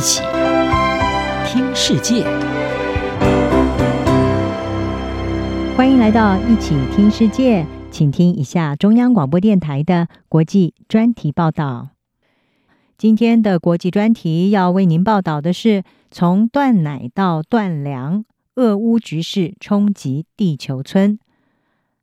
一起听世界，欢迎来到一起听世界，请听一下中央广播电台的国际专题报道。今天的国际专题要为您报道的是：从断奶到断粮，俄乌局势冲击地球村。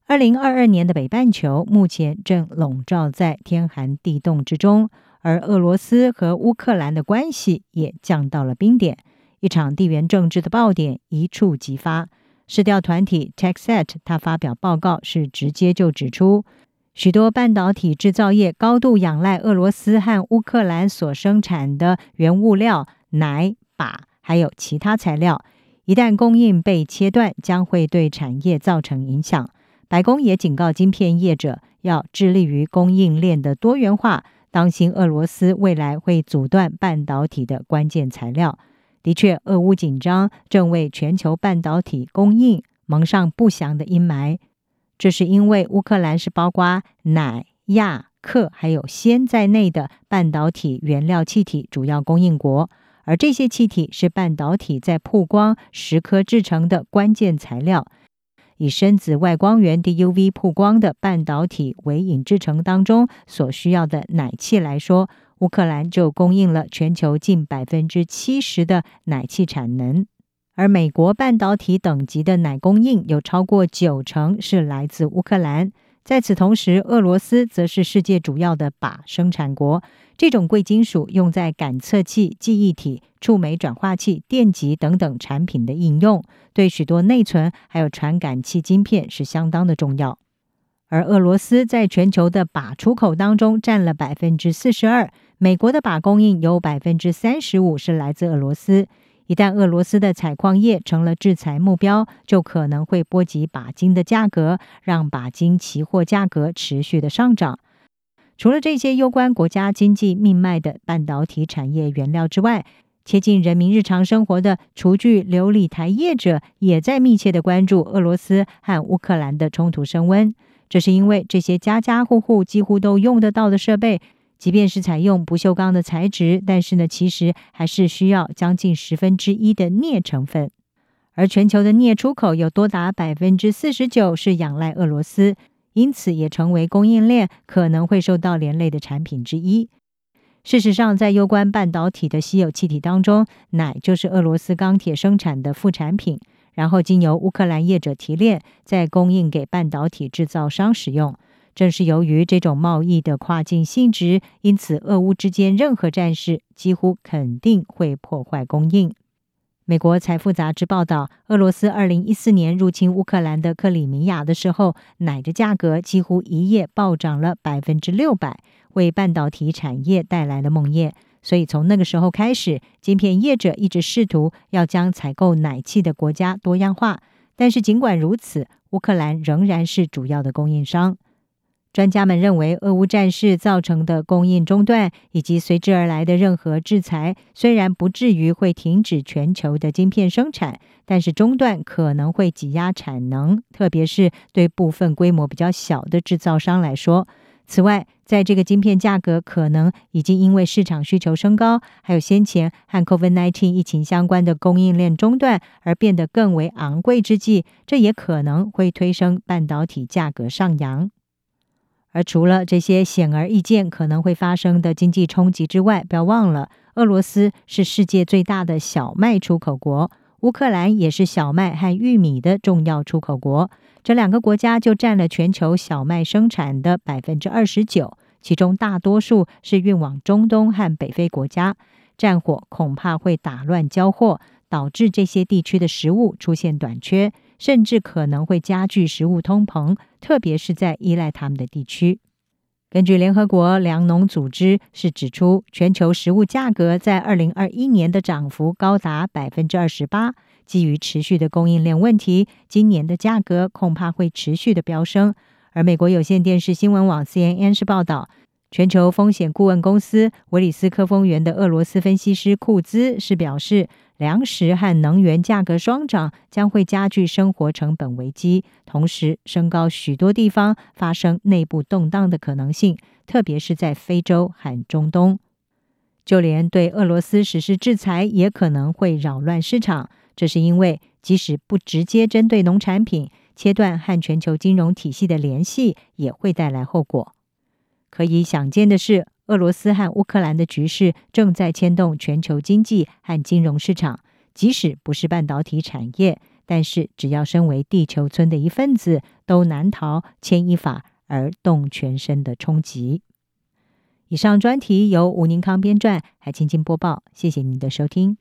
二零二二年的北半球目前正笼罩在天寒地冻之中，而俄罗斯和乌克兰的关系也降到了冰点，一场地缘政治的爆点一触即发。市调团体 TechSet 他发表报告是直接就指出，许多半导体制造业高度仰赖俄罗斯和乌克兰所生产的原物料奶、鈀，还有其他材料，一旦供应被切断，将会对产业造成影响。白宫也警告晶片业者要致力于供应链的多元化，当心俄罗斯未来会阻断半导体的关键材料。的确，俄乌紧张正为全球半导体供应蒙上不祥的阴霾。这是因为乌克兰是包括钠、氬、氪还有纤在内的半导体原料气体主要供应国，而这些气体是半导体在曝光蚀刻制成的关键材料。以深紫外光源 （DUV） 曝光的半导体为引制成当中所需要的奶气来说，乌克兰就供应了全球近百分之七十的奶气产能，而美国半导体等级的奶供应有超过九成是来自乌克兰。在此同时，俄罗斯则是世界主要的靶生产国。这种贵金属用在感测器、记忆体、触媒转化器、电极等等产品的应用，对许多内存还有传感器晶片是相当的重要。而俄罗斯在全球的靶出口当中占了百分之四十二，美国的靶供应有百分之三十五是来自俄罗斯。一旦俄罗斯的采矿业成了制裁目标，就可能会波及钯金的价格，让钯金期货价格持续的上涨。除了这些攸关国家经济命脉的半导体产业原料之外，贴近人民日常生活的厨具琉璃台业者也在密切的关注俄罗斯和乌克兰的冲突升温。这是因为这些家家户户几乎都用得到的设备，即便是采用不锈钢的材质，但是呢，其实还是需要将近十分之一的镍成分。而全球的镍出口有多达百分之四十九是仰赖俄罗斯。因此，也成为供应链可能会受到连累的产品之一。事实上，在攸关半导体的稀有气体当中，奶就是俄罗斯钢铁生产的副产品，然后经由乌克兰业者提炼，再供应给半导体制造商使用。正是由于这种贸易的跨境性质，因此俄乌之间任何战事几乎肯定会破坏供应。美国财富杂志报道，俄罗斯二零一四年入侵乌克兰的克里米亚的时候，奶的价格几乎一夜暴涨了百分之六百，为半导体产业带来了梦魇。所以从那个时候开始，晶片业者一直试图要将采购奶气的国家多样化。但是尽管如此，乌克兰仍然是主要的供应商。专家们认为，俄乌战事造成的供应中断以及随之而来的任何制裁，虽然不至于会停止全球的晶片生产，但是中断可能会挤压产能，特别是对部分规模比较小的制造商来说。此外，在这个晶片价格可能已经因为市场需求升高，还有先前和 COVID-19 疫情相关的供应链中断而变得更为昂贵之际，这也可能会推升半导体价格上扬。而除了这些显而易见可能会发生的经济冲击之外，不要忘了，俄罗斯是世界最大的小麦出口国，乌克兰也是小麦和玉米的重要出口国。这两个国家就占了全球小麦生产的百分之二十九，其中大多数是运往中东和北非国家。战火恐怕会打乱交货，导致这些地区的食物出现短缺。甚至可能会加剧食物通膨，特别是在依赖他们的地区。根据联合国粮农组织是指出，全球食物价格在二零二一年的涨幅高达百分之二十八。基于持续的供应链问题，今年的价格恐怕会持续的飙升。而美国有线电视新闻网 CNN 是报道，全球风险顾问公司维里斯科丰源的俄罗斯分析师库兹是表示。粮食和能源价格双涨将会加剧生活成本危机，同时升高许多地方发生内部动荡的可能性，特别是在非洲和中东。就连对俄罗斯实施制裁，也可能会扰乱市场。这是因为，即使不直接针对农产品，切断和全球金融体系的联系，也会带来后果。可以想见的是，俄罗斯和乌克兰的局势正在牵动全球经济和金融市场。即使不是半导体产业，但是只要身为地球村的一份子，都难逃牵一发而动全身的冲击。以上专题由吴宁康编撰，还清清播报。谢谢您的收听。